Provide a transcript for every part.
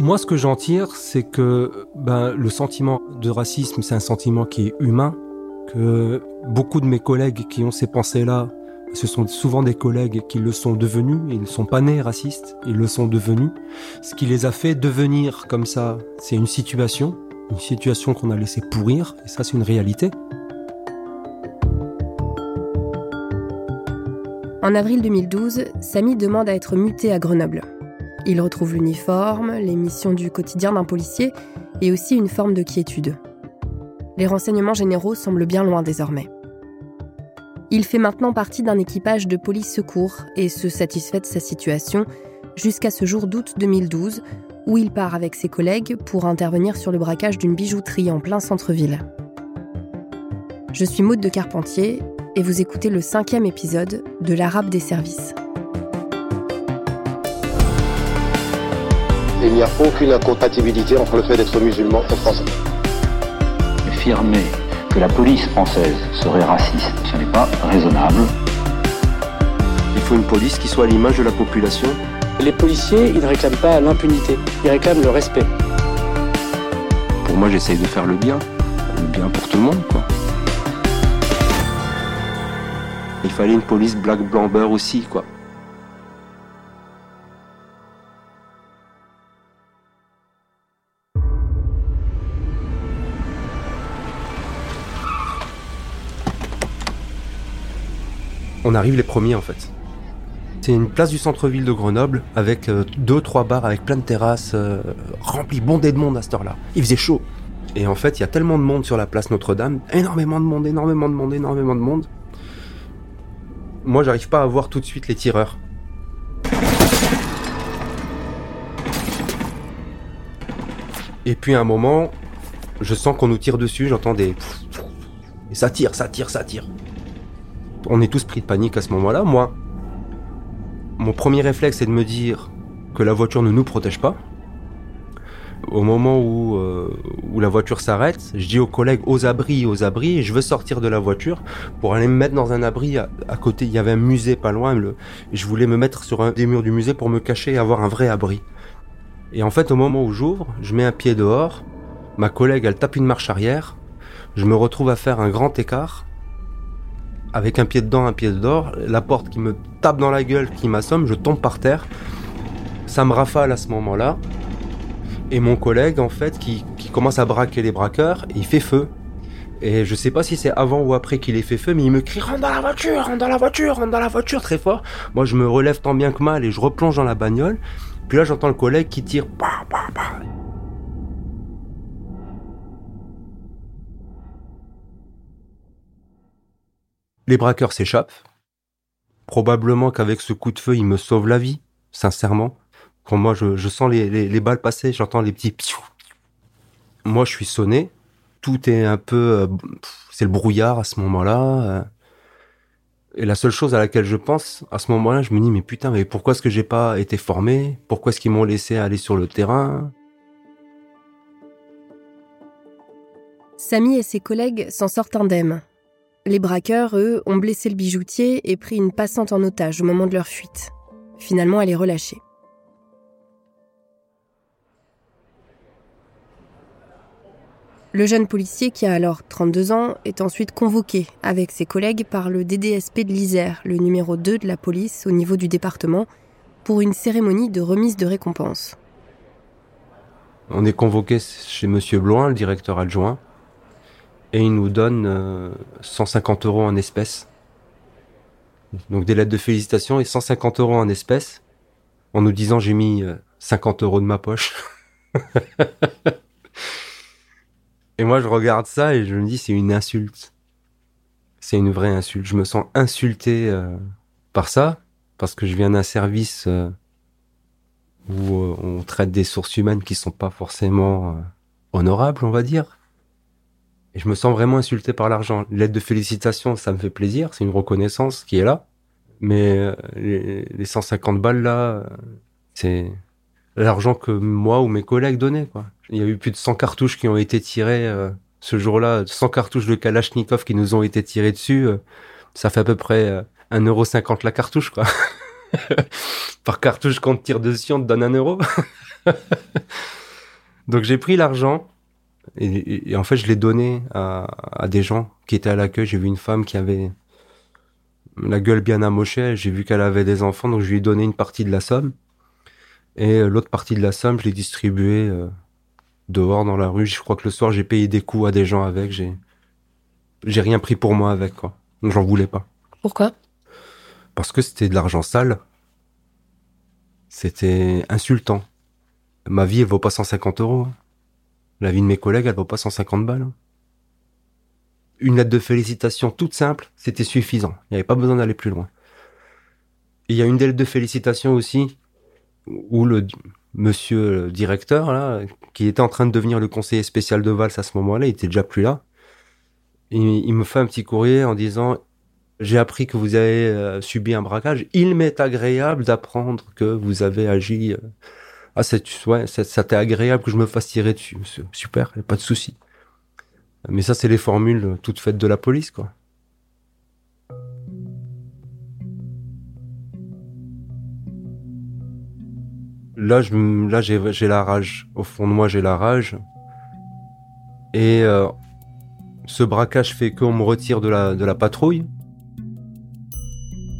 Moi, ce que j'en tire, c'est que ben, le sentiment de racisme, c'est un sentiment qui est humain, que beaucoup de mes collègues qui ont ces pensées-là, ce sont souvent des collègues qui le sont devenus, ils ne sont pas nés racistes, ils le sont devenus. Ce qui les a fait devenir comme ça, c'est une situation, une situation qu'on a laissé pourrir, et ça c'est une réalité. En avril 2012, Samy demande à être muté à Grenoble. Il retrouve l'uniforme, les missions du quotidien d'un policier et aussi une forme de quiétude. Les renseignements généraux semblent bien loin désormais. Il fait maintenant partie d'un équipage de police secours et se satisfait de sa situation jusqu'à ce jour d'août 2012 où il part avec ses collègues pour intervenir sur le braquage d'une bijouterie en plein centre-ville. Je suis Maude de Carpentier et vous écoutez le cinquième épisode de l'Arabe des services. Il n'y a aucune incompatibilité entre le fait d'être musulman et français. Affirmer que la police française serait raciste, ce n'est pas raisonnable. Il faut une police qui soit à l'image de la population. Les policiers, ils ne réclament pas l'impunité, ils réclament le respect. Pour moi, j'essaye de faire le bien. Le bien pour tout le monde, quoi. Il fallait une police black blamber aussi, quoi. On arrive les premiers en fait. C'est une place du centre-ville de Grenoble avec euh, deux, trois bars avec plein de terrasses euh, remplies, bondées de monde à cette heure-là. Il faisait chaud. Et en fait, il y a tellement de monde sur la place Notre-Dame, énormément de monde, énormément de monde, énormément de monde. Moi, j'arrive pas à voir tout de suite les tireurs. Et puis à un moment, je sens qu'on nous tire dessus, j'entends des... Et ça tire, ça tire, ça tire. On est tous pris de panique à ce moment-là. Moi, mon premier réflexe, c'est de me dire que la voiture ne nous protège pas. Au moment où, euh, où la voiture s'arrête, je dis aux collègues aux abris, aux abris, et je veux sortir de la voiture pour aller me mettre dans un abri. À, côté, il y avait un musée pas loin. Je voulais me mettre sur un des murs du musée pour me cacher et avoir un vrai abri. Et en fait, au moment où j'ouvre, je mets un pied dehors. Ma collègue, elle tape une marche arrière. Je me retrouve à faire un grand écart avec un pied dedans, un pied dehors, la porte qui me tape dans la gueule, qui m'assomme, je tombe par terre. Ça me rafale à ce moment-là. Et mon collègue, en fait, qui, commence à braquer les braqueurs, il fait feu. Et je sais pas si c'est avant ou après qu'il ait fait feu, mais il me crie rentre dans la voiture, rentre dans la voiture, rentre dans la voiture très fort. Moi, je me relève tant bien que mal et je replonge dans la bagnole. Puis là, j'entends le collègue qui tire. Bah, bah, bah. Les braqueurs s'échappent. Probablement qu'avec ce coup de feu, ils me sauvent la vie, sincèrement. Quand moi, je, sens les, les, les, balles passer, j'entends les petits... Moi, je suis sonné. Tout est un peu... C'est le brouillard à ce moment-là. Et la seule chose à laquelle je pense, à ce moment-là, je me dis, mais putain, mais pourquoi est-ce que j'ai pas été formé? Pourquoi est-ce qu'ils m'ont laissé aller sur le terrain? Samy et ses collègues s'en sortent indemnes. Les braqueurs, eux, ont blessé le bijoutier et pris une passante en otage au moment de leur fuite. Finalement, elle est relâchée. Le jeune policier, qui a alors 32 ans, est ensuite convoqué avec ses collègues par le DDSP de l'Isère, le numéro 2 de la police au niveau du département, pour une cérémonie de remise de récompense. On est convoqué chez Monsieur Bloin, le directeur adjoint, et il nous donne euh, 150 euros en espèces. Donc des lettres de félicitations et 150 euros en espèces, en nous disant j'ai mis euh, 50 euros de ma poche. et moi je regarde ça et je me dis c'est une insulte. C'est une vraie insulte. Je me sens insulté euh, par ça, parce que je viens d'un service euh, où euh, on traite des sources humaines qui sont pas forcément honorables, on va dire. Et je me sens vraiment insulté par l'argent. L'aide de félicitation, ça me fait plaisir, c'est une reconnaissance qui est là. Mais euh, les, les 150 balles là, c'est l'argent que moi ou mes collègues donnaient. Quoi. Il y a eu plus de 100 cartouches qui ont été tirées euh, ce jour-là, 100 cartouches de Kalachnikov qui nous ont été tirées dessus. Euh, ça fait à peu près euh, 1,50€ la cartouche. quoi. Par cartouche, quand on te tire dessus, on te donne un euro. Donc j'ai pris l'argent et, en fait je l'ai donné à, à des gens qui étaient à l'accueil. J'ai vu une femme qui avait la gueule bien amochée. J'ai vu qu'elle avait des enfants, donc je lui ai donné une partie de la somme. Et euh, l'autre partie de la somme, je l'ai distribuée euh, dehors dans la rue. Je crois que le soir j'ai payé des coups à des gens avec. J'ai j'ai rien pris pour moi avec quoi. Donc j'en voulais pas Pourquoi? Parce que c'était de l'argent sale. C'était insultant. Ma vie, elle vaut pas 150 euros. hein. La vie de mes collègues, elle vaut pas 150 balles. hein. Une lettre de félicitations toute simple, c'était suffisant. Il n'y avait pas besoin d'aller plus loin. Il y a une lettre de félicitations aussi, où le monsieur directeur, qui était en train de devenir le conseiller spécial de Valls à ce moment-là, il était déjà plus là. Il, il me fait un petit courrier en disant j'ai appris que vous avez euh, subi un braquage. Il m'est agréable d'apprendre que vous avez agi. euh, Ah, c'est, ouais, ça t'est agréable que je me fasse tirer dessus. Super, pas de souci. Mais ça, c'est les formules toutes faites de la police, quoi. Là, je, là, j'ai, la rage. Au fond de moi, j'ai la rage. Et euh, ce braquage fait qu'on me retire de la patrouille.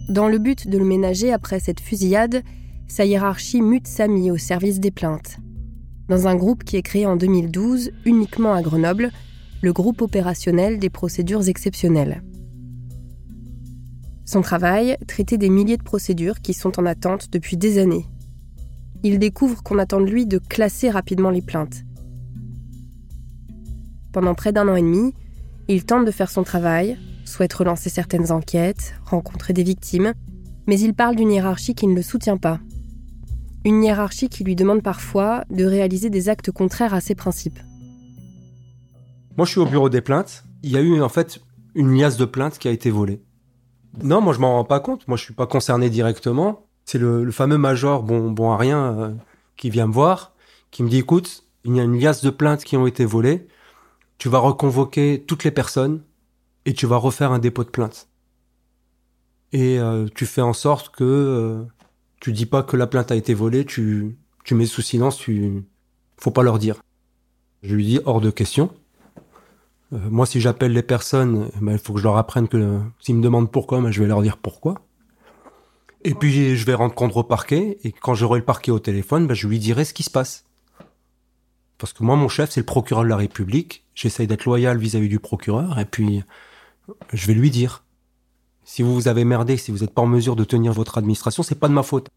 Dans le but de le ménager après cette fusillade, sa hiérarchie mute Samy au service des plaintes. Dans un groupe qui est créé en 2012 uniquement à Grenoble, le groupe opérationnel des procédures exceptionnelles. Son travail, traiter des milliers de procédures qui sont en attente depuis des années. Il découvre qu'on attend de lui de classer rapidement les plaintes. Pendant près d'un an et demi, il tente de faire son travail, souhaite relancer certaines enquêtes, rencontrer des victimes, mais il parle d'une hiérarchie qui ne le soutient pas. Une hiérarchie qui lui demande parfois de réaliser des actes contraires à ses principes. Moi, je suis au bureau des plaintes. Il y a eu en fait une liasse de plaintes qui a été volée. Non, moi, je m'en rends pas compte. Moi, je suis pas concerné directement. C'est le, le fameux major, bon, bon à rien, euh, qui vient me voir, qui me dit écoute, il y a une liasse de plaintes qui ont été volées. Tu vas reconvoquer toutes les personnes et tu vas refaire un dépôt de plainte. Et euh, tu fais en sorte que euh, tu dis pas que la plainte a été volée. Tu, tu mets sous silence. Tu, faut pas leur dire. Je lui dis hors de question. Euh, moi, si j'appelle les personnes, ben, il faut que je leur apprenne que s'ils me demandent pourquoi, ben, je vais leur dire pourquoi. Et puis, je vais rendre compte au parquet, et quand j'aurai le parquet au téléphone, ben, je lui dirai ce qui se passe. Parce que moi, mon chef, c'est le procureur de la République. J'essaye d'être loyal vis-à-vis du procureur, et puis, je vais lui dire. Si vous vous avez merdé, si vous n'êtes pas en mesure de tenir votre administration, c'est pas de ma faute.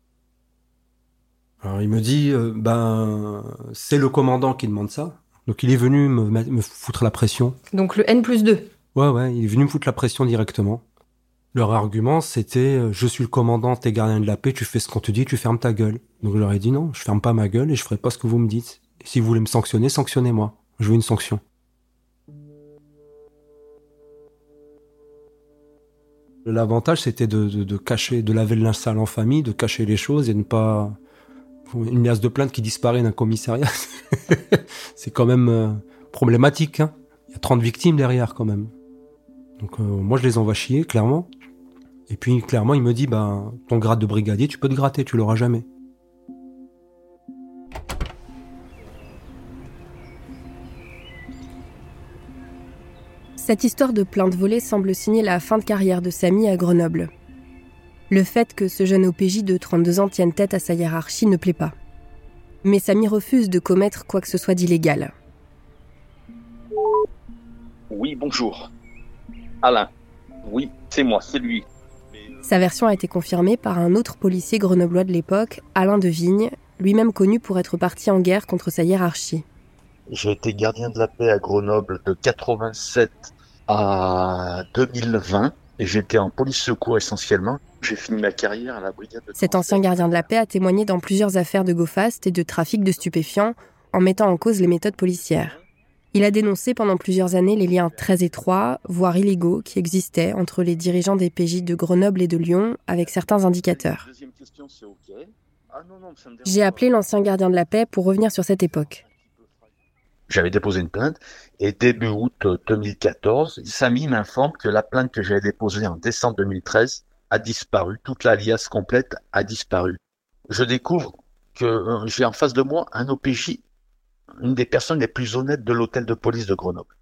Alors, il me dit, euh, ben, c'est le commandant qui demande ça. Donc il est venu me, foutre la pression. Donc le N plus 2. Ouais, ouais, il est venu me foutre la pression directement. Leur argument, c'était euh, je suis le commandant, t'es gardien de la paix, tu fais ce qu'on te dit, tu fermes ta gueule. Donc je leur ai dit non, je ferme pas ma gueule et je ferai pas ce que vous me dites. Si vous voulez me sanctionner, sanctionnez-moi. Je veux une sanction. L'avantage, c'était de, de, cacher, de laver le linge sale en famille, de cacher les choses et ne pas une liasse de plainte qui disparaît d'un commissariat. c'est quand même euh, problématique. Hein. Il y a 30 victimes derrière quand même. Donc euh, moi je les envoie chier, clairement. Et puis clairement il me dit, bah, ton grade de brigadier, tu peux te gratter, tu l'auras jamais. Cette histoire de plainte volée semble signer la fin de carrière de Samy à Grenoble. Le fait que ce jeune OPJ de 32 ans tienne tête à sa hiérarchie ne plaît pas. Mais Samy refuse de commettre quoi que ce soit d'illégal. Oui, bonjour. Alain. Oui, c'est moi, c'est lui. Sa version a été confirmée par un autre policier grenoblois de l'époque, Alain de Vigne, lui-même connu pour être parti en guerre contre sa hiérarchie. J'ai été gardien de la paix à Grenoble de 87 à 2020 et j'étais en police secours essentiellement. J'ai fini ma carrière à la brigade de Cet ancien gardien de la paix a témoigné dans plusieurs affaires de go-fast et de trafic de stupéfiants en mettant en cause les méthodes policières. Il a dénoncé pendant plusieurs années les liens très étroits, voire illégaux, qui existaient entre les dirigeants des PJ de Grenoble et de Lyon avec certains indicateurs. J'ai appelé l'ancien gardien de la paix pour revenir sur cette époque. J'avais déposé une plainte et début août 2014, Samy m'informe que la plainte que j'avais déposée en décembre 2013 a disparu, toute l'alias complète a disparu. Je découvre que euh, j'ai en face de moi un OPJ, une des personnes les plus honnêtes de l'hôtel de police de Grenoble.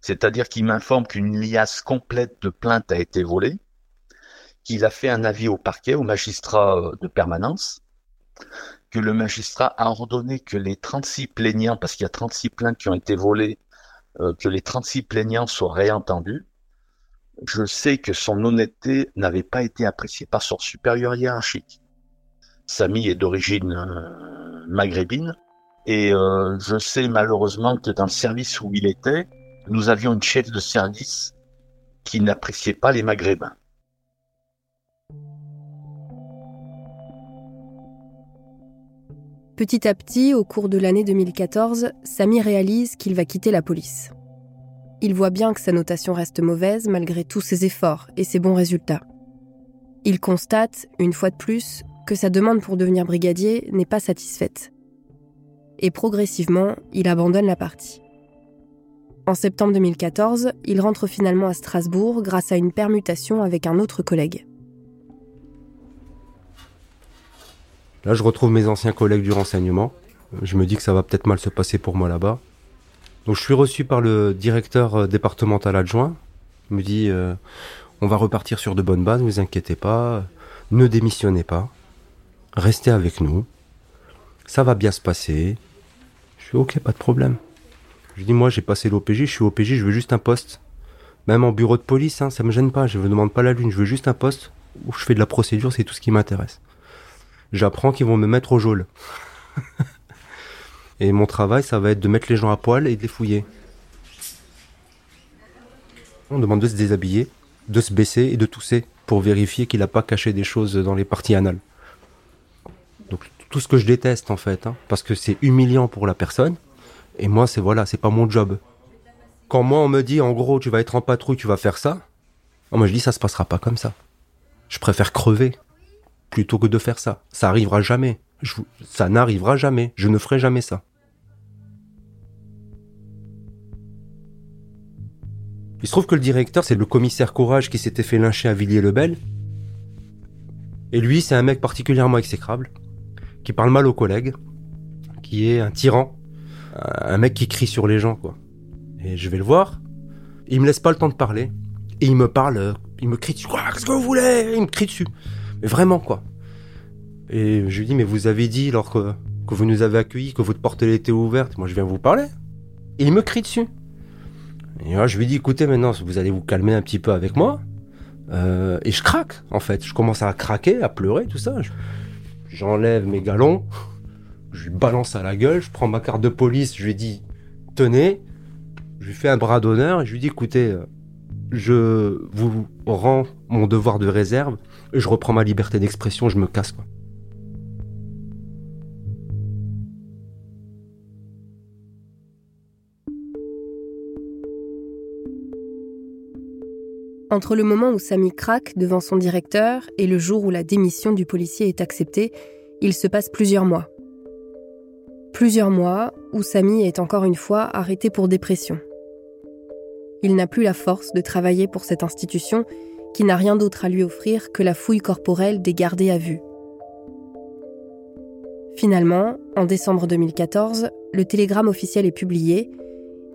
C'est-à-dire qu'il m'informe qu'une liasse complète de plaintes a été volée, qu'il a fait un avis au parquet, au magistrat euh, de permanence, que le magistrat a ordonné que les 36 plaignants, parce qu'il y a 36 plaintes qui ont été volées, euh, que les 36 plaignants soient réentendus. Je sais que son honnêteté n'avait pas été appréciée par son supérieur hiérarchique. Samy est d'origine euh, maghrébine et euh, je sais malheureusement que dans le service où il était, nous avions une chef de service qui n'appréciait pas les maghrébins. Petit à petit, au cours de l'année 2014, Samy réalise qu'il va quitter la police. Il voit bien que sa notation reste mauvaise malgré tous ses efforts et ses bons résultats. Il constate, une fois de plus, que sa demande pour devenir brigadier n'est pas satisfaite. Et progressivement, il abandonne la partie. En septembre 2014, il rentre finalement à Strasbourg grâce à une permutation avec un autre collègue. Là, je retrouve mes anciens collègues du renseignement. Je me dis que ça va peut-être mal se passer pour moi là-bas. Donc, je suis reçu par le directeur euh, départemental adjoint. Il me dit euh, On va repartir sur de bonnes bases, ne vous inquiétez pas. Ne démissionnez pas. Restez avec nous. Ça va bien se passer. Je suis OK, pas de problème. Je dis Moi, j'ai passé l'OPJ, je suis OPJ, je veux juste un poste. Même en bureau de police, hein, ça me gêne pas. Je ne demande pas la lune, je veux juste un poste où je fais de la procédure, c'est tout ce qui m'intéresse j'apprends qu'ils vont me mettre au geôle. et mon travail, ça va être de mettre les gens à poil et de les fouiller. On demande de se déshabiller, de se baisser et de tousser pour vérifier qu'il n'a pas caché des choses dans les parties anales. Donc tout ce que je déteste en fait, hein, parce que c'est humiliant pour la personne. Et moi, c'est voilà, c'est pas mon job. Quand moi on me dit en gros tu vas être en patrouille, tu vas faire ça, moi je dis ça se passera pas comme ça. Je préfère crever plutôt que de faire ça. Ça arrivera jamais. ça n'arrivera jamais. Je ne ferai jamais ça. Il se trouve que le directeur, c'est le commissaire Courage qui s'était fait lyncher à Villiers-le-Bel. Et lui, c'est un mec particulièrement exécrable, qui parle mal aux collègues, qui est un tyran, un mec qui crie sur les gens, quoi. Et je vais le voir, il me laisse pas le temps de parler, et il me parle, il me crie dessus, quoi, qu'est-ce que vous voulez? Il me crie dessus. Vraiment, quoi. Et je lui dis, mais vous avez dit, lors que, vous nous avez accueillis, que votre porte était ouverte, moi je viens vous parler. Et il me crie dessus. Et là, je lui dis, écoutez, maintenant, vous allez vous calmer un petit peu avec moi. Euh, et je craque, en fait. Je commence à craquer, à pleurer, tout ça. J'enlève mes galons, je lui balance à la gueule, je prends ma carte de police, je lui dis, tenez. Je lui fais un bras d'honneur je lui dis, écoutez, euh, je vous rends mon devoir de réserve, je reprends ma liberté d'expression, je me casse quoi. Entre le moment où Samy craque devant son directeur et le jour où la démission du policier est acceptée, il se passe plusieurs mois. Plusieurs mois où Samy est encore une fois arrêté pour dépression. Il n'a plus la force de travailler pour cette institution qui n'a rien d'autre à lui offrir que la fouille corporelle des gardés à vue. Finalement, en décembre 2014, le télégramme officiel est publié.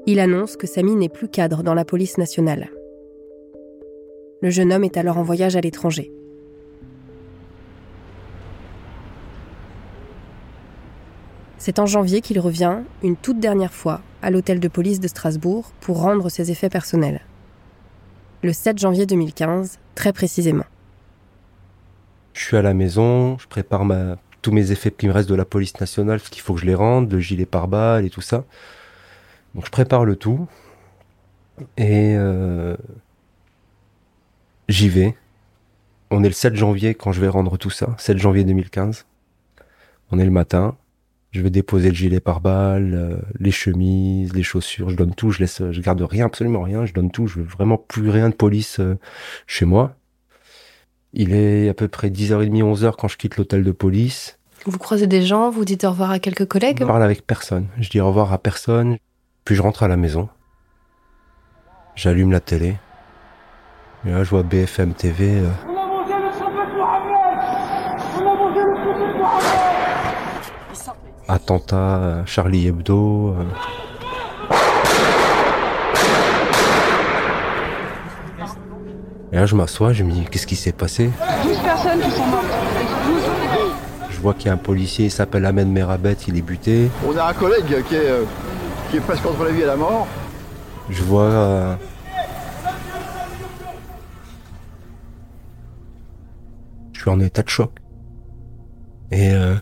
Il annonce que Samy n'est plus cadre dans la police nationale. Le jeune homme est alors en voyage à l'étranger. C'est en janvier qu'il revient, une toute dernière fois, à l'hôtel de police de Strasbourg pour rendre ses effets personnels. Le 7 janvier 2015, très précisément. Je suis à la maison, je prépare tous mes effets qui me restent de la police nationale, parce qu'il faut que je les rende, le gilet pare-balles et tout ça. Donc je prépare le tout. Et euh, j'y vais. On est le 7 janvier quand je vais rendre tout ça, 7 janvier 2015. On est le matin je vais déposer le gilet pare-balles, euh, les chemises, les chaussures, je donne tout, je laisse, je garde rien, absolument rien, je donne tout, je veux vraiment plus rien de police euh, chez moi. Il est à peu près 10h30, 11h quand je quitte l'hôtel de police. Vous croisez des gens, vous dites au revoir à quelques collègues Je parle avec personne, je dis au revoir à personne, puis je rentre à la maison. J'allume la télé. Et là, je vois BFM TV. Euh, attentat, Charlie Hebdo. euh. Et là, je m'assois, je me dis, qu'est-ce qui s'est passé? 12 personnes qui sont mortes. Je vois qu'il y a un policier, il s'appelle Ahmed Merabet, il est buté. On a un collègue qui est, euh, qui est presque entre la vie et la mort. Je vois. euh, Je suis en état de choc. Et euh,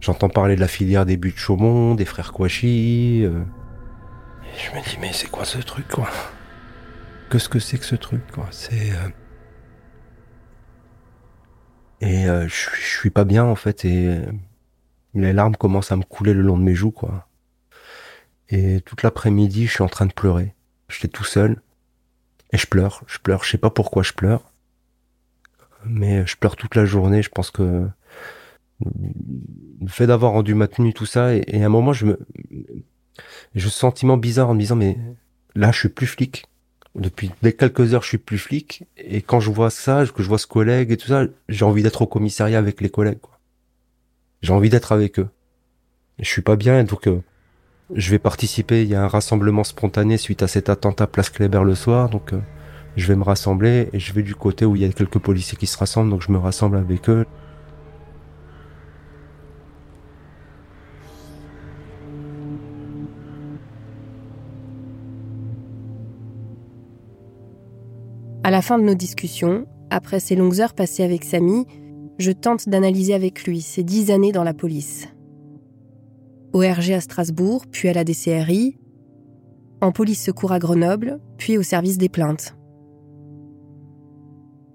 j'entends parler de la filière des buts de Chaumont, des frères Kouachi. euh. Et je me dis, mais c'est quoi ce truc, quoi? Qu'est-ce que c'est que ce truc, quoi? C'est. euh, Et euh, je suis- je suis pas bien, en fait, et euh, les larmes commencent à me couler le long de mes joues, quoi. Et toute l'après-midi, je suis en train de pleurer. J'étais tout seul. Et je pleure, je pleure, je sais pas pourquoi je pleure. Mais je pleure toute la journée, je pense que le fait d'avoir rendu ma tenue, tout ça, et, et à un moment, je me, j'ai ce sentiment bizarre en me disant, mais là, je suis plus flic. Depuis dès quelques heures, je suis plus flic. Et quand je vois ça, que je vois ce collègue et tout ça, j'ai envie d'être au commissariat avec les collègues, quoi. J'ai envie d'être avec eux. Je suis pas bien, donc, euh, je vais participer. Il y a un rassemblement spontané suite à cet attentat Place Kléber le soir, donc euh, je vais me rassembler et je vais du côté où il y a quelques policiers qui se rassemblent, donc je me rassemble avec eux. À la fin de nos discussions, après ces longues heures passées avec Samy, je tente d'analyser avec lui ces dix années dans la police. Au RG à Strasbourg, puis à la DCRI, en police secours à Grenoble, puis au service des plaintes.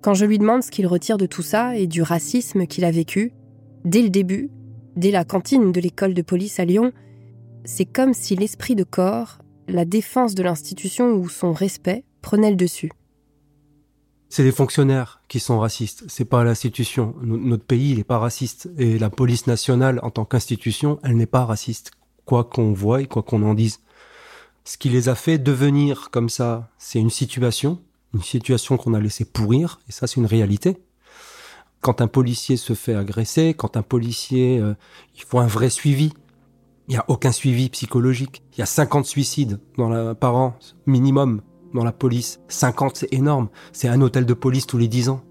Quand je lui demande ce qu'il retire de tout ça et du racisme qu'il a vécu, dès le début, dès la cantine de l'école de police à Lyon, c'est comme si l'esprit de corps, la défense de l'institution ou son respect prenaient le dessus. C'est les fonctionnaires qui sont racistes, c'est pas l'institution. No- Notre pays, il est pas raciste. Et la police nationale, en tant qu'institution, elle n'est pas raciste. Quoi qu'on voie et quoi qu'on en dise. Ce qui les a fait devenir comme ça, c'est une situation, une situation qu'on a laissé pourrir, et ça c'est une réalité. Quand un policier se fait agresser, quand un policier, euh, il faut un vrai suivi. Il n'y a aucun suivi psychologique. Il y a 50 suicides dans la, par an, minimum, dans la police. 50, c'est énorme. C'est un hôtel de police tous les 10 ans.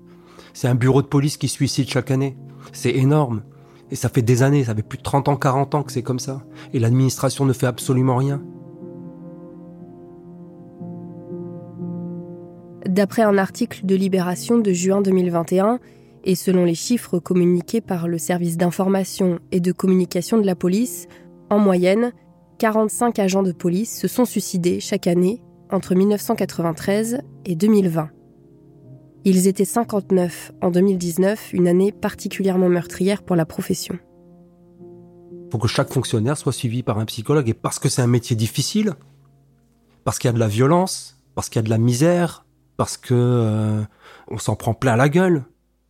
C'est un bureau de police qui suicide chaque année. C'est énorme. Et ça fait des années, ça fait plus de 30 ans, 40 ans que c'est comme ça. Et l'administration ne fait absolument rien. D'après un article de Libération de juin 2021, et selon les chiffres communiqués par le service d'information et de communication de la police, en moyenne, 45 agents de police se sont suicidés chaque année entre 1993 et 2020. Ils étaient 59 en 2019, une année particulièrement meurtrière pour la profession. faut que chaque fonctionnaire soit suivi par un psychologue. Et parce que c'est un métier difficile, parce qu'il y a de la violence, parce qu'il y a de la misère, parce que euh, on s'en prend plein la gueule.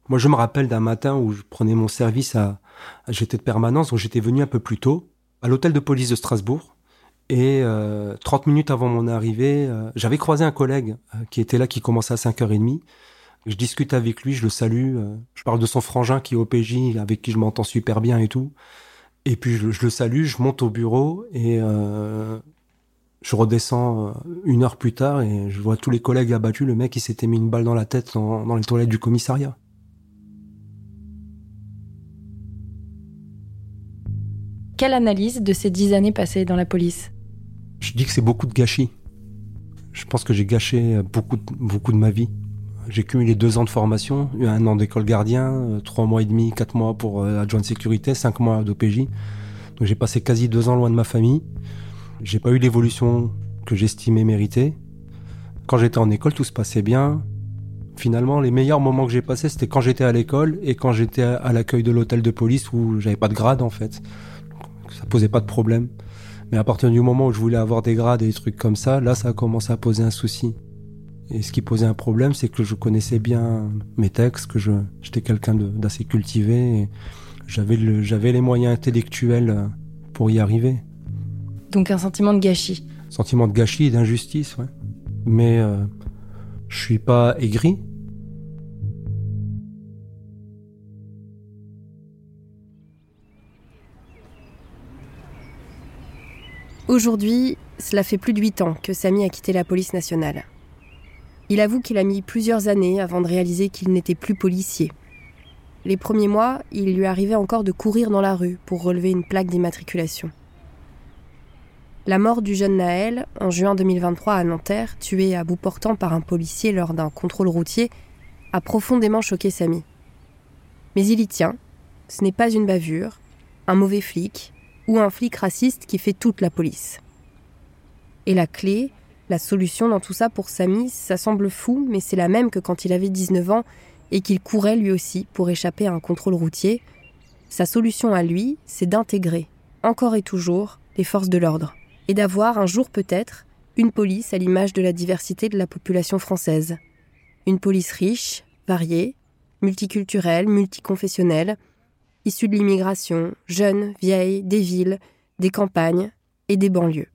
Moi, je me rappelle d'un matin où je prenais mon service à, à j'étais de permanence, donc j'étais venu un peu plus tôt à l'hôtel de police de Strasbourg. Et euh, 30 minutes avant mon arrivée, euh, j'avais croisé un collègue euh, qui était là, qui commençait à 5h30. Je discute avec lui, je le salue, euh, je parle de son frangin qui est au PJ, avec qui je m'entends super bien et tout. Et puis je, le salue, je monte au bureau et euh, je redescends euh, une heure plus tard et je vois tous les collègues abattus. Le mec, il s'était mis une balle dans la tête dans, dans les toilettes du commissariat. Quelle analyse de ces dix années passées dans la police? Je dis que c'est beaucoup de gâchis. Je pense que j'ai gâché beaucoup de, beaucoup de ma vie. J'ai cumulé deux ans de formation, un an d'école gardien, euh, trois mois et demi, quatre mois pour euh, adjoint de sécurité, cinq mois d'OPJ. Donc j'ai passé quasi deux ans loin de ma famille. J'ai pas eu l'évolution que j'estimais mériter. Quand j'étais en école, tout se passait bien. Finalement, les meilleurs moments que j'ai passés, c'était quand j'étais à l'école et quand j'étais à l'accueil de l'hôtel de police où j'avais pas de grade en fait. Ça posait pas de problème. Mais à partir du moment où je voulais avoir des grades et des trucs comme ça, là, ça a commencé à poser un souci. Et ce qui posait un problème, c'est que je connaissais bien mes textes, que je, j'étais quelqu'un de- d'assez cultivé et j'avais le, j'avais les moyens intellectuels euh, pour y arriver. Donc un sentiment de gâchis. Sentiment de gâchis et d'injustice, ouais. Mais euh, je suis pas aigri. Aujourd'hui, cela fait plus de huit ans que Samy a quitté la police nationale. Il avoue qu'il a mis plusieurs années avant de réaliser qu'il n'était plus policier. Les premiers mois, il lui arrivait encore de courir dans la rue pour relever une plaque d'immatriculation. La mort du jeune Naël, en juin 2023 à Nanterre, tué à bout portant par un policier lors d'un contrôle routier, a profondément choqué Samy. Mais il y tient. Ce n'est pas une bavure, un mauvais flic ou un flic raciste qui fait toute la police. Et la clé, la solution dans tout ça pour Samy, ça semble fou, mais c'est la même que quand il avait 19 ans et qu'il courait lui aussi pour échapper à un contrôle routier. Sa solution à lui, c'est d'intégrer, encore et toujours, les forces de l'ordre et d'avoir un jour peut-être une police à l'image de la diversité de la population française. Une police riche, variée, multiculturelle, multiconfessionnelle, issue de l'immigration, jeune, vieille, des villes, des campagnes et des banlieues.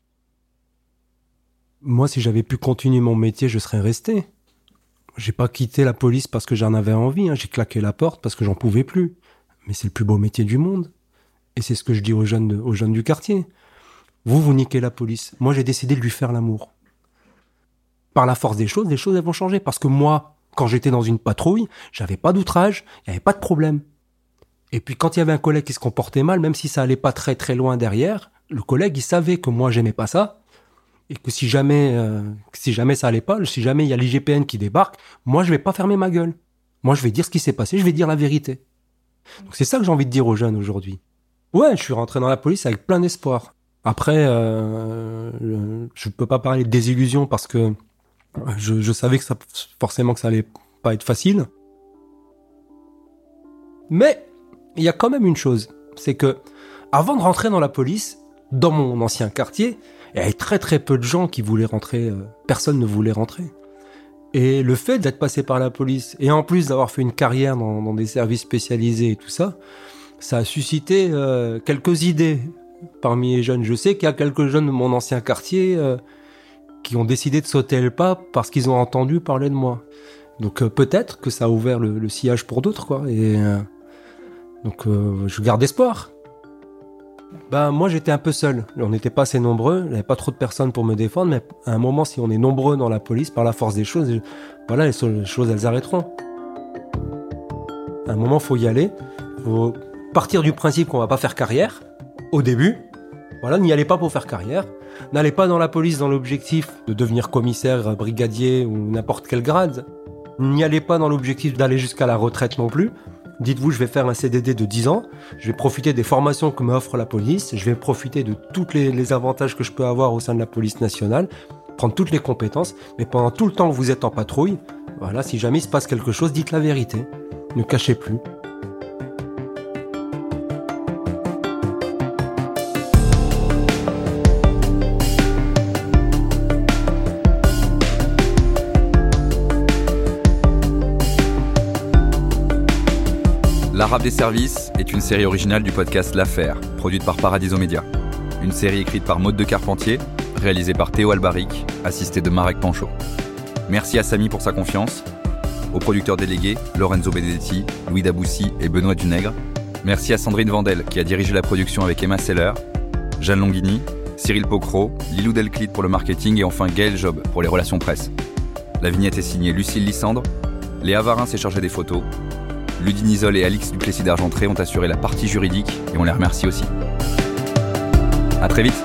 Moi, si j'avais pu continuer mon métier, je serais resté. J'ai pas quitté la police parce que j'en avais envie, hein. j'ai claqué la porte parce que j'en pouvais plus. Mais c'est le plus beau métier du monde. Et c'est ce que je dis aux jeunes, aux jeunes du quartier. Vous, vous niquez la police. Moi, j'ai décidé de lui faire l'amour. Par la force des choses, les choses elles vont changer. Parce que moi, quand j'étais dans une patrouille, j'avais pas d'outrage, il n'y avait pas de problème. Et puis quand il y avait un collègue qui se comportait mal, même si ça allait pas très très loin derrière, le collègue il savait que moi j'aimais pas ça et que si jamais euh, si jamais ça allait pas, si jamais il y a l'IGPN qui débarque, moi je vais pas fermer ma gueule. Moi je vais dire ce qui s'est passé, je vais dire la vérité. Donc c'est ça que j'ai envie de dire aux jeunes aujourd'hui. Ouais, je suis rentré dans la police avec plein d'espoir. Après, euh, je peux pas parler de désillusion parce que je, je, savais que ça, forcément que ça allait pas être facile. Mais il y a quand même une chose, c'est que avant de rentrer dans la police, dans mon ancien quartier, il y avait très très peu de gens qui voulaient rentrer. Euh, personne ne voulait rentrer. Et le fait d'être passé par la police et en plus d'avoir fait une carrière dans, des services spécialisés et tout ça, ça a suscité euh, quelques idées parmi les jeunes. Je sais qu'il y a quelques jeunes de mon ancien quartier euh, qui ont décidé de sauter le pas parce qu'ils ont entendu parler de moi. Donc peut-être que ça a ouvert le, sillage pour d'autres, quoi. Donc euh, je garde espoir. Ben moi j'étais un peu seul. On n'était pas assez nombreux. Il n'y avait pas trop de personnes pour me défendre. Mais à un moment, si on est nombreux dans la police, par la force des choses, voilà, les, les choses elles arrêteront. À un moment, faut y aller. Faut partir du principe qu'on va pas faire carrière au début. Voilà, n'y allez pas pour faire carrière. N'allez pas dans la police dans l'objectif de devenir commissaire, brigadier ou n'importe quel grade. N'y allez pas dans l'objectif d'aller jusqu'à la retraite non plus. Dites-vous, je vais faire un CDD de 10 ans, je vais profiter des formations que m'offre la police, je vais profiter de tous les, avantages que je peux avoir au sein de la police nationale, prendre toutes les compétences, mais pendant tout le temps que vous êtes en patrouille, voilà, si jamais il se passe quelque chose, dites la vérité. Ne cachez plus. L'Arabe des services est une série originale du podcast L'Affaire, produite par Paradiso Média. Une série écrite par Maude de Carpentier, réalisée par Théo Albaric, assisté de Marek Panchaud. Merci à Samy pour sa confiance, aux producteurs délégués Lorenzo Benedetti, Louis Daboussi et Benoît Dunègre. Merci à Sandrine Vandel qui a dirigé la production avec Emma Seller, Jeanne Longhini, Cyril Pocro, Lilou Delclit pour le marketing et enfin Gaël Job pour les relations presse. La vignette est signée Lucille Lissandre, Léa Varin s'est chargée des photos, Ludine Isol et Alix Duplessis d'Argentré ont assuré la partie juridique et on les remercie aussi. A très vite